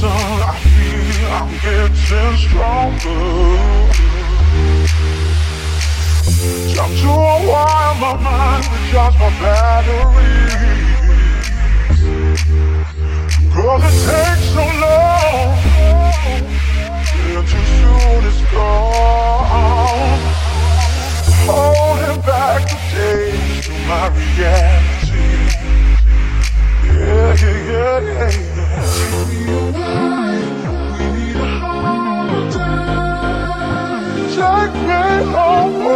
listen, I feel I'm getting stronger. Jump to a wire, my mind recharge my batteries. Girl, it's away.